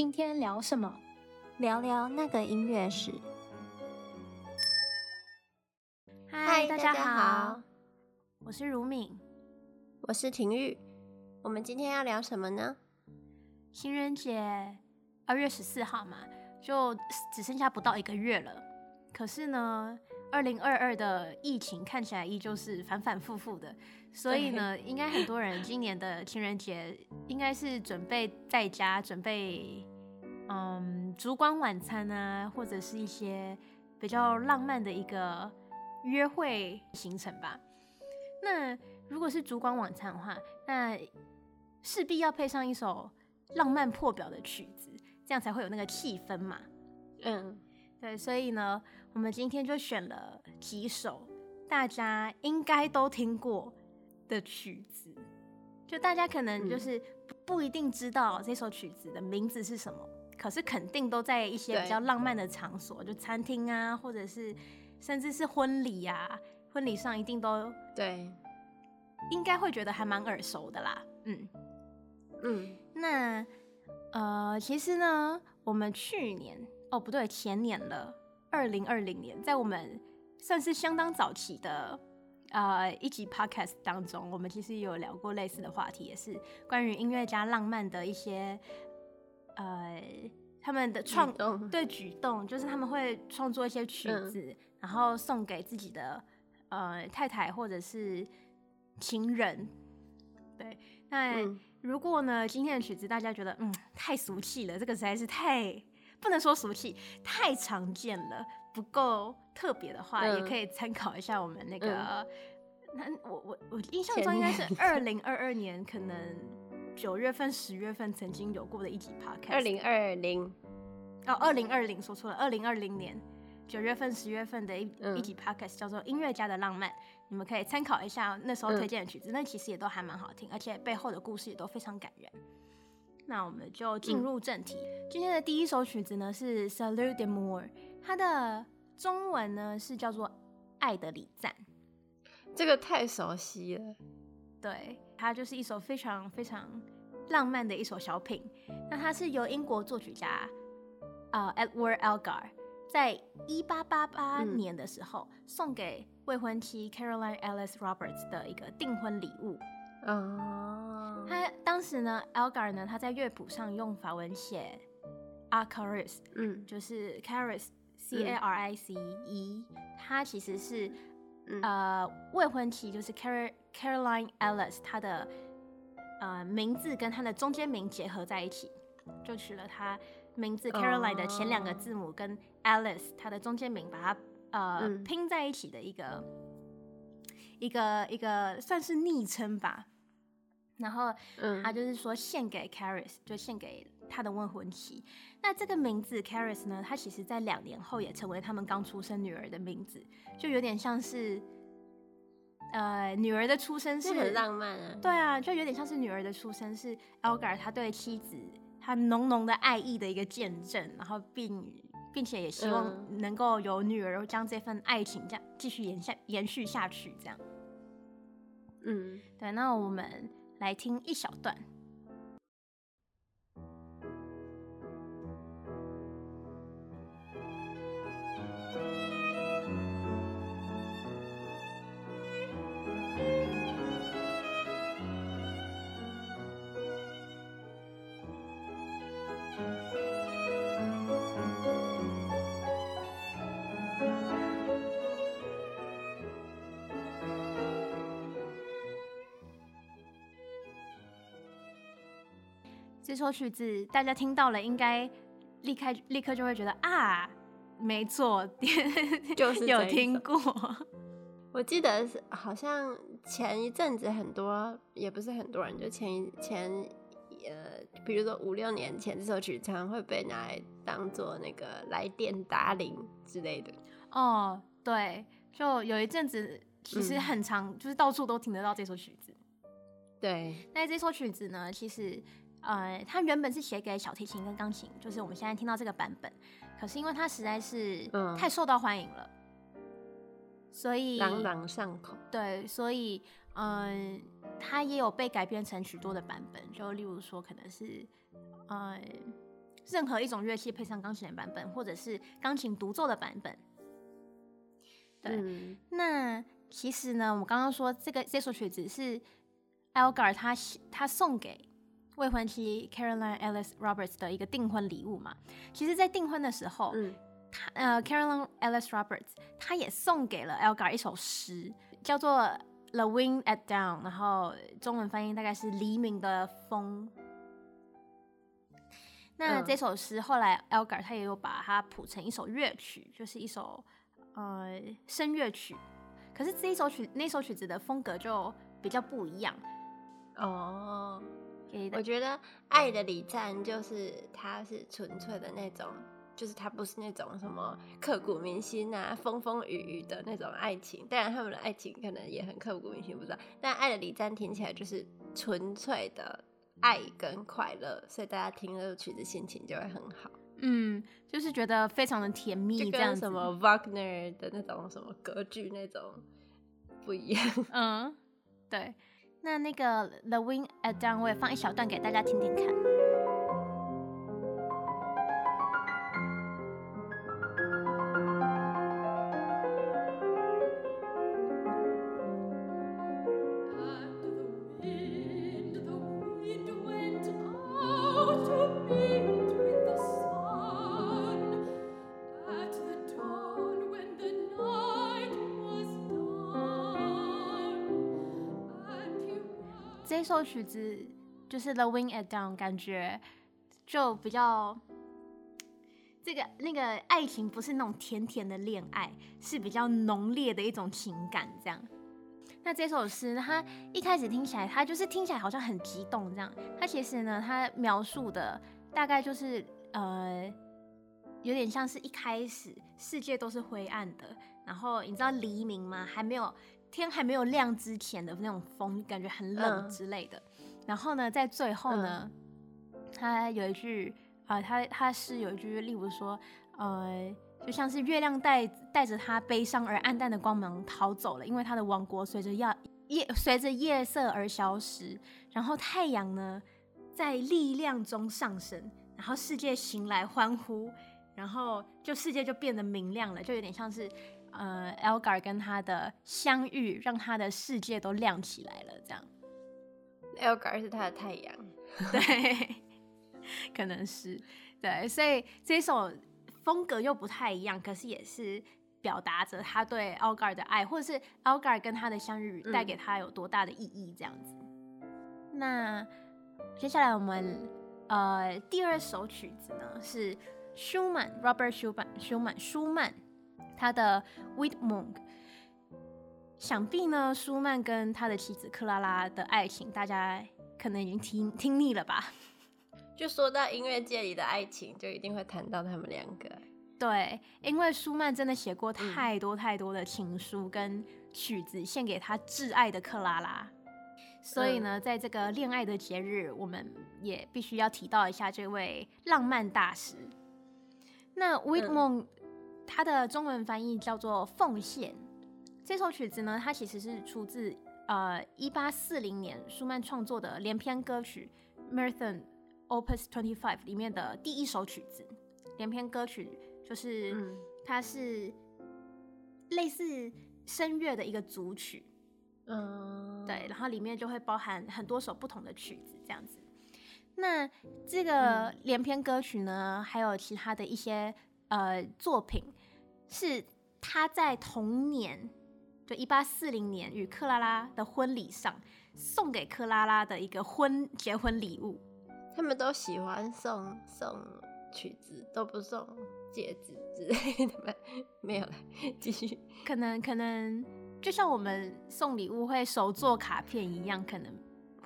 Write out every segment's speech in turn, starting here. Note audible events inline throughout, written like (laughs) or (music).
今天聊什么？聊聊那个音乐史。嗨，大家好，我是如敏，我是婷玉。我们今天要聊什么呢？情人节二月十四号嘛，就只剩下不到一个月了。可是呢，二零二二的疫情看起来依旧是反反复复的，所以呢，应该很多人今年的情人节应该是准备在家准备，嗯，烛光晚餐啊，或者是一些比较浪漫的一个约会行程吧。那如果是烛光晚餐的话，那势必要配上一首浪漫破表的曲子，这样才会有那个气氛嘛。嗯。对，所以呢，我们今天就选了几首大家应该都听过的曲子，就大家可能就是不一定知道这首曲子的名字是什么，可是肯定都在一些比较浪漫的场所，就餐厅啊，或者是甚至是婚礼啊，婚礼上一定都对，应该会觉得还蛮耳熟的啦。嗯嗯，那呃，其实呢，我们去年。哦，不对，前年了，二零二零年，在我们算是相当早期的呃一集 podcast 当中，我们其实有聊过类似的话题，也是关于音乐家浪漫的一些呃他们的创动对举动，就是他们会创作一些曲子，嗯、然后送给自己的呃太太或者是情人。对，那、嗯、如果呢，今天的曲子大家觉得嗯太俗气了，这个实在是太。不能说俗气，太常见了，不够特别的话，嗯、也可以参考一下我们那个。那、嗯、我我我印象中应该是二零二二年，可能九月份、十月份曾经有过的一集 podcast。二零二零哦，二零二零说错了，二零二零年九月份、十月份的一、嗯、一集 podcast 叫做《音乐家的浪漫》，你们可以参考一下那时候推荐的曲子，那、嗯、其实也都还蛮好听，而且背后的故事也都非常感人。那我们就进入正题。嗯、今天的第一首曲子呢是《Salut de Mour》，它的中文呢是叫做《爱的礼赞》。这个太熟悉了。对，它就是一首非常非常浪漫的一首小品。那它是由英国作曲家啊、uh, Edward Elgar 在一八八八年的时候、嗯、送给未婚妻 Caroline Alice Roberts 的一个订婚礼物。哦，他当时呢，Elgar 呢，他在乐谱上用法文写 a Caresse 嗯，就是 Carice，C A R I C E，他其实是、嗯、呃未婚妻，就是 Car Caroline Ellis，她的呃名字跟她的中间名结合在一起，就取了她名字 Caroline 的前两个字母跟 Alice 他的中间名，把它呃、嗯、拼在一起的一个一个一个算是昵称吧。然后，他就是说献给 Caris，就献给他的未婚妻。那这个名字 Caris 呢，他其实在两年后也成为他们刚出生女儿的名字，就有点像是，呃，女儿的出生是很浪漫啊。对啊，就有点像是女儿的出生是 Elgar 他对妻子他浓浓的爱意的一个见证，然后并并且也希望能够有女儿将这份爱情这样继续延下延续下去，这样。嗯，对，那我们。来听一小段。这首曲子大家听到了，应该立刻立刻就会觉得啊，没错，(laughs) 就是有听过。我记得是好像前一阵子很多，也不是很多人，就前一前呃，比如说五六年前，这首曲子常常会被拿来当做那个来电打铃之类的。哦，对，就有一阵子其实很长，嗯、就是到处都听得到这首曲子。对，那这首曲子呢，其实。呃，它原本是写给小提琴跟钢琴，就是我们现在听到这个版本。可是因为它实在是太受到欢迎了，嗯、所以朗朗上口。对，所以嗯，它也有被改编成许多的版本。就例如说，可能是呃任何一种乐器配上钢琴的版本，或者是钢琴独奏的版本。对，嗯、那其实呢，我刚刚说这个这首曲子是 Elgar 他他送给未婚妻 Caroline Ellis Roberts 的一个订婚礼物嘛。其实，在订婚的时候，嗯、他呃 Caroline Ellis Roberts 他也送给了 Elgar 一首诗，叫做 The Wind at Dawn，然后中文翻译大概是黎明的风。那这首诗后来 Elgar 他也有把它谱成一首乐曲，就是一首呃声乐曲。可是这一首曲那首曲子的风格就比较不一样哦。我觉得《爱的礼赞》就是它是纯粹的那种，就是它不是那种什么刻骨铭心啊、风风雨雨的那种爱情。当然他们的爱情可能也很刻骨铭心，不知道。但《爱的礼赞》听起来就是纯粹的。爱跟快乐，所以大家听这个曲子心情就会很好。嗯，就是觉得非常的甜蜜，这样什么 Wagner 的那种什么歌剧那种不一样。嗯，对。那那个 The Wind at Dawn 我也放一小段给大家听听看。这首曲子就是《The Wind at Dawn》，感觉就比较这个那个爱情不是那种甜甜的恋爱，是比较浓烈的一种情感。这样，那这首诗它一开始听起来，它就是听起来好像很激动。这样，它其实呢，它描述的大概就是呃，有点像是一开始世界都是灰暗的，然后你知道黎明吗？还没有。天还没有亮之前的那种风，感觉很冷之类的。嗯、然后呢，在最后呢，他、嗯、有一句啊、呃，他他是有一句，例如说，呃，就像是月亮带带着他悲伤而暗淡的光芒逃走了，因为他的王国随着夜夜随着夜色而消失。然后太阳呢，在力量中上升，然后世界醒来欢呼，然后就世界就变得明亮了，就有点像是。呃，Elgar 跟他的相遇，让他的世界都亮起来了。这样，Elgar 是他的太阳，(laughs) 对，可能是对，所以这首风格又不太一样，可是也是表达着他对 Elgar 的爱，或者是 Elgar 跟他的相遇带给他有多大的意义，这样子。嗯、那接下来我们呃第二首曲子呢是舒曼，Robert Schumann，舒曼，舒曼。他的《Widmung》，想必呢，舒曼跟他的妻子克拉拉的爱情，大家可能已经听听腻了吧？(laughs) 就说到音乐界里的爱情，就一定会谈到他们两个。对，因为舒曼真的写过太多太多的情书跟曲子献给他挚爱的克拉拉，所以呢，在这个恋爱的节日，我们也必须要提到一下这位浪漫大师。那《Widmung》。它的中文翻译叫做《奉献》。这首曲子呢，它其实是出自呃一八四零年舒曼创作的连篇歌曲《Marathon Opus Twenty Five》里面的第一首曲子。连篇歌曲就是、嗯、它是类似声乐的一个组曲，嗯，对，然后里面就会包含很多首不同的曲子这样子。那这个连篇歌曲呢，还有其他的一些呃作品。是他在同年，就一八四零年与克拉拉的婚礼上送给克拉拉的一个婚结婚礼物。他们都喜欢送送曲子，都不送戒指之类的吗？没有了，继续。可能可能就像我们送礼物会手做卡片一样，可能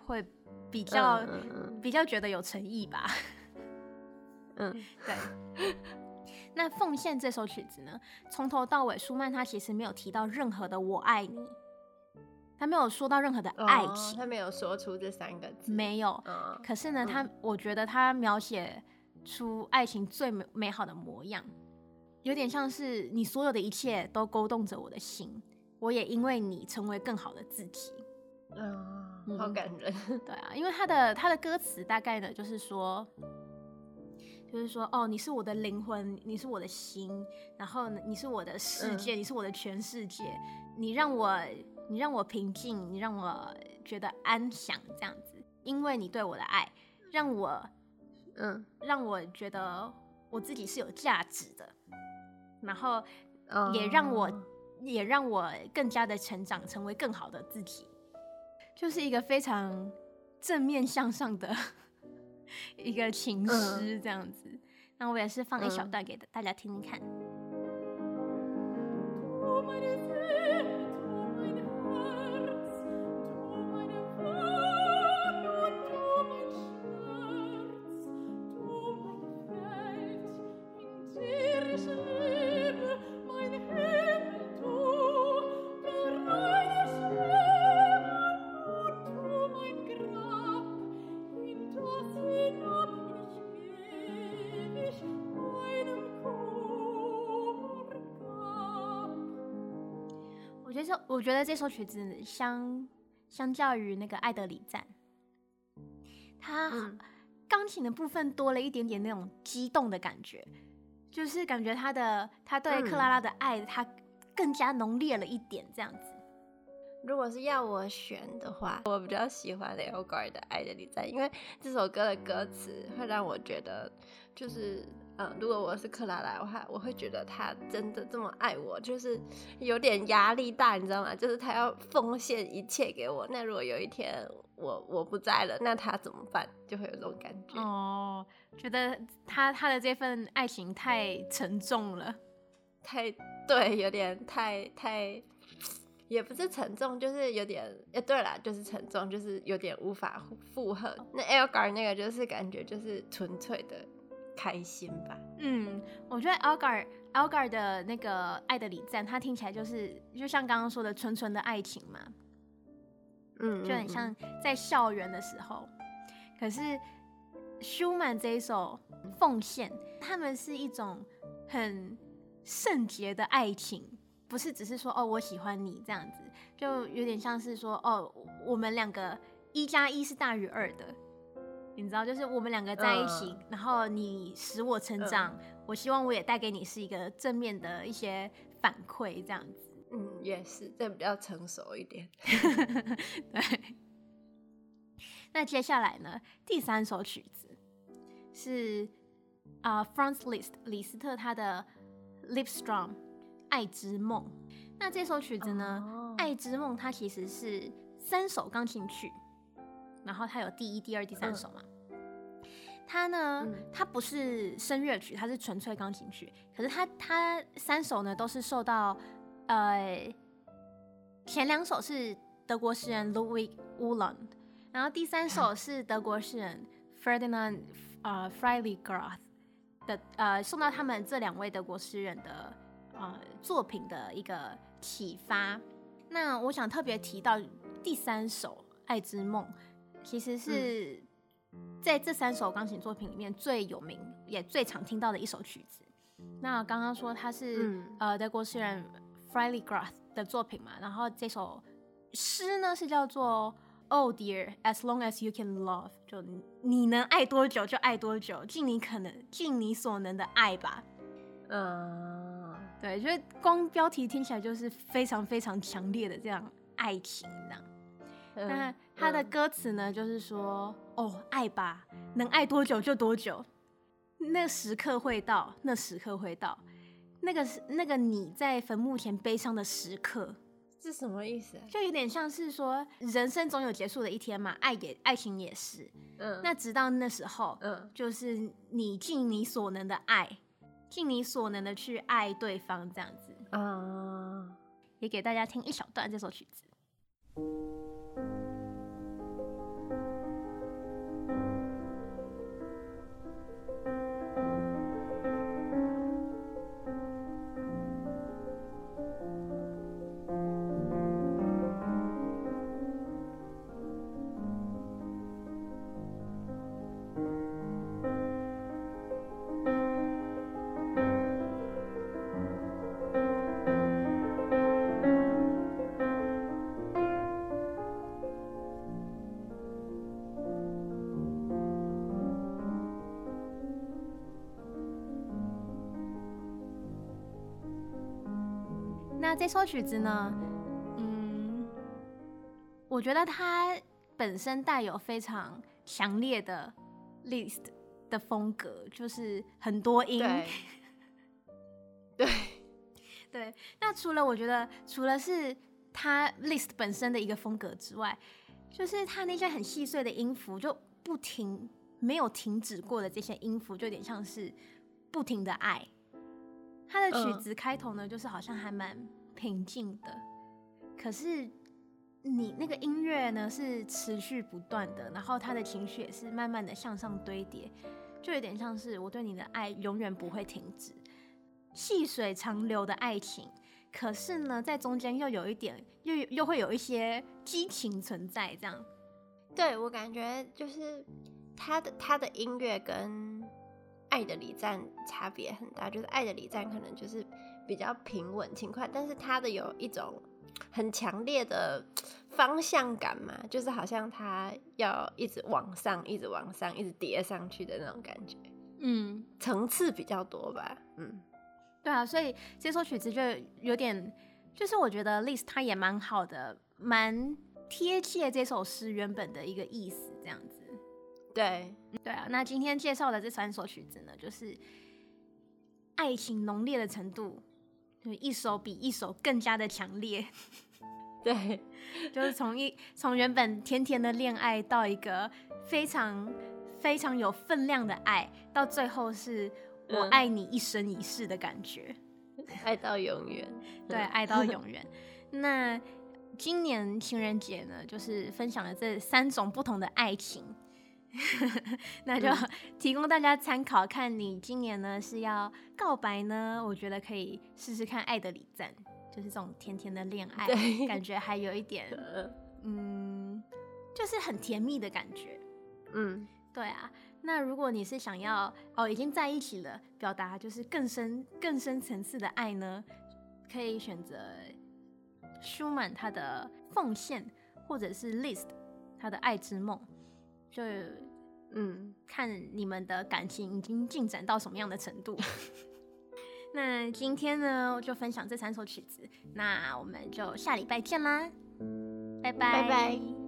会比较、嗯嗯嗯、比较觉得有诚意吧。嗯，(laughs) 对。那《奉献》这首曲子呢，从头到尾，舒曼他其实没有提到任何的“我爱你”，他没有说到任何的爱情，哦、他没有说出这三个字，没有。哦、可是呢，他、嗯、我觉得他描写出爱情最美美好的模样，有点像是你所有的一切都勾动着我的心，我也因为你成为更好的自己。嗯，好感人。对啊，因为他的他的歌词大概呢，就是说。就是说，哦，你是我的灵魂，你是我的心，然后你是我的世界，嗯、你是我的全世界，你让我，你让我平静，你让我觉得安详，这样子，因为你对我的爱，让我，嗯，让我觉得我自己是有价值的，然后也让我，哦、也让我更加的成长，成为更好的自己，就是一个非常正面向上的。(laughs) 一个情诗这样子，那我也是放一小段给大家听听看。我觉得这首曲子相相较于那个《爱的礼赞》，它钢琴的部分多了一点点那种激动的感觉，就是感觉他的他对克拉拉的爱，他更加浓烈了一点这样子。如果是要我选的话，我比较喜欢 Elgar 的《爱的礼赞》，因为这首歌的歌词会让我觉得就是。嗯，如果我是克拉拉的话，我会觉得他真的这么爱我，就是有点压力大，你知道吗？就是他要奉献一切给我。那如果有一天我我不在了，那他怎么办？就会有这种感觉。哦，觉得他他的这份爱情太沉重了，太对，有点太太，也不是沉重，就是有点，哎，对了，就是沉重，就是有点无法负荷。那 Elgar 那个就是感觉就是纯粹的。开心吧，嗯，我觉得 Elgar Elgar 的那个爱的礼赞，它听起来就是就像刚刚说的纯纯的爱情嘛，嗯，就很像在校园的时候。可是舒曼这一首奉献，他们是一种很圣洁的爱情，不是只是说哦我喜欢你这样子，就有点像是说哦我们两个一加一是大于二的。你知道，就是我们两个在一起，呃、然后你使我成长，呃、我希望我也带给你是一个正面的一些反馈，这样子。嗯，也是，这比较成熟一点。(laughs) 对。那接下来呢？第三首曲子是啊、呃、，Franz Liszt 李斯特他的《Liebestraum》爱之梦。那这首曲子呢，哦《爱之梦》它其实是三首钢琴曲。然后它有第一、第二、第三首嘛？它呢，它不是声乐曲，它是纯粹钢琴曲。可是它它三首呢，都是受到呃前两首是德国诗人 Ludwig Uhland，然后第三首是德国诗人 Ferdinand 呃 Freiligrath 的呃受到他们这两位德国诗人的呃作品的一个启发。那我想特别提到第三首《爱之梦》。其实是在这三首钢琴作品里面最有名也最常听到的一首曲子。那刚刚说它是、嗯、呃德国诗人 Freiligrath 的作品嘛，然后这首诗呢是叫做 Oh dear, as long as you can love，就你能爱多久就爱多久，尽你可能尽你所能的爱吧。嗯，对，就是光标题听起来就是非常非常强烈的这样爱情这样。那、嗯、他的歌词呢，嗯、就是说，哦，爱吧，能爱多久就多久，那时刻会到，那时刻会到，那个是那个你在坟墓前悲伤的时刻，是什么意思？就有点像是说，人生总有结束的一天嘛，爱也爱情也是，嗯，那直到那时候，嗯，就是你尽你所能的爱，尽你所能的去爱对方，这样子，嗯，也给大家听一小段这首曲子。那这首曲子呢，嗯，我觉得它本身带有非常强烈的 Liszt 的风格，就是很多音。对。(laughs) 对。对。那除了我觉得，除了是它 Liszt 本身的一个风格之外，就是它那些很细碎的音符就不停。没有停止过的这些音符，就有点像是不停的爱。他的曲子开头呢，就是好像还蛮平静的，可是你那个音乐呢是持续不断的，然后他的情绪也是慢慢的向上堆叠，就有点像是我对你的爱永远不会停止，细水长流的爱情。可是呢，在中间又有一点，又又会有一些激情存在，这样。对，我感觉就是。他的他的音乐跟《爱的礼赞》差别很大，就是《爱的礼赞》可能就是比较平稳轻快，但是他的有一种很强烈的方向感嘛，就是好像他要一直往上，一直往上，一直叠上去的那种感觉，嗯，层次比较多吧，嗯，对啊，所以这首曲子就有点，就是我觉得 Liszt 他也蛮好的，蛮贴切这首诗原本的一个意思，这样子。对对啊，那今天介绍的这三首曲子呢，就是爱情浓烈的程度，就一首比一首更加的强烈。(laughs) 对，就是从一从原本甜甜的恋爱到一个非常非常有分量的爱，到最后是我爱你一生一世的感觉，嗯、爱到永远。对，爱到永远。那今年情人节呢，就是分享了这三种不同的爱情。(laughs) 那就 (laughs) 提供大家参考，看你今年呢是要告白呢？我觉得可以试试看《爱的礼赞》，就是这种甜甜的恋爱，感觉还有一点，(laughs) 嗯，就是很甜蜜的感觉。嗯，对啊。那如果你是想要哦已经在一起了，表达就是更深更深层次的爱呢，可以选择舒曼他的奉献，或者是 Liszt 他的爱之梦。就嗯，看你们的感情已经进展到什么样的程度。(laughs) 那今天呢，我就分享这三首曲子。那我们就下礼拜见啦，拜拜。拜拜。